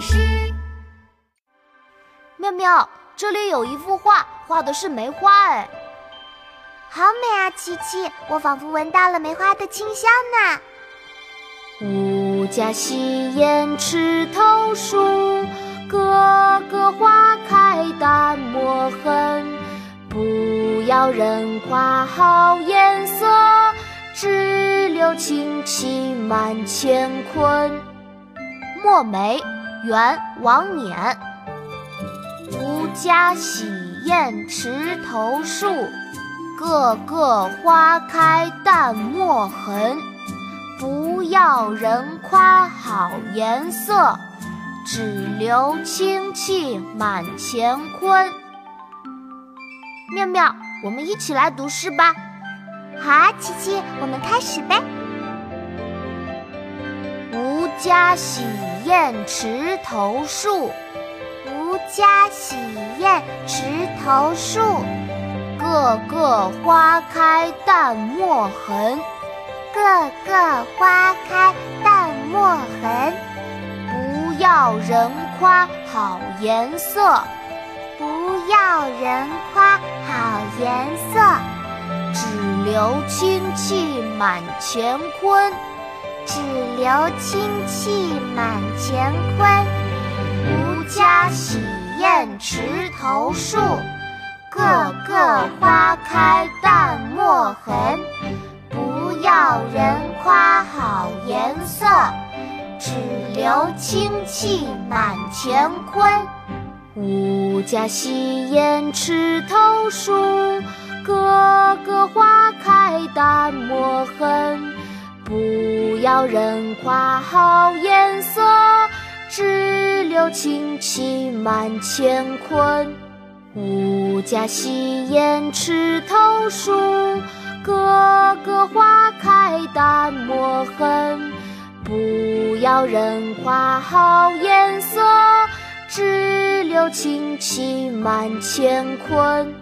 师。妙妙，这里有一幅画，画的是梅花，哎，好美啊！琪琪，我仿佛闻到了梅花的清香呢。吾家洗砚池头树，个个花开淡墨痕。不要人夸好颜色，只留清气满乾坤。墨梅，元，王冕。吾家洗砚池头树，个个花开淡墨痕。不要人夸好颜色，只留清气满乾坤。妙妙，我们一起来读诗吧。好啊，琪琪，我们开始呗。家洗砚池头树，吾家洗砚池头树，个个花开淡墨痕。个个花开淡墨痕，不要人夸好颜色，不要人夸好颜色，只留清气满乾坤，只留清气满乾坤。吾家洗砚池头树，个个花开淡墨痕。不要人夸好颜色，只留清气满乾坤。吾家洗砚池头树，个个花开淡墨痕。不要人夸好颜色，只留清气满乾坤。吾家洗砚池头树。个个花开淡墨痕，不要人夸好颜色，只留清气满乾坤。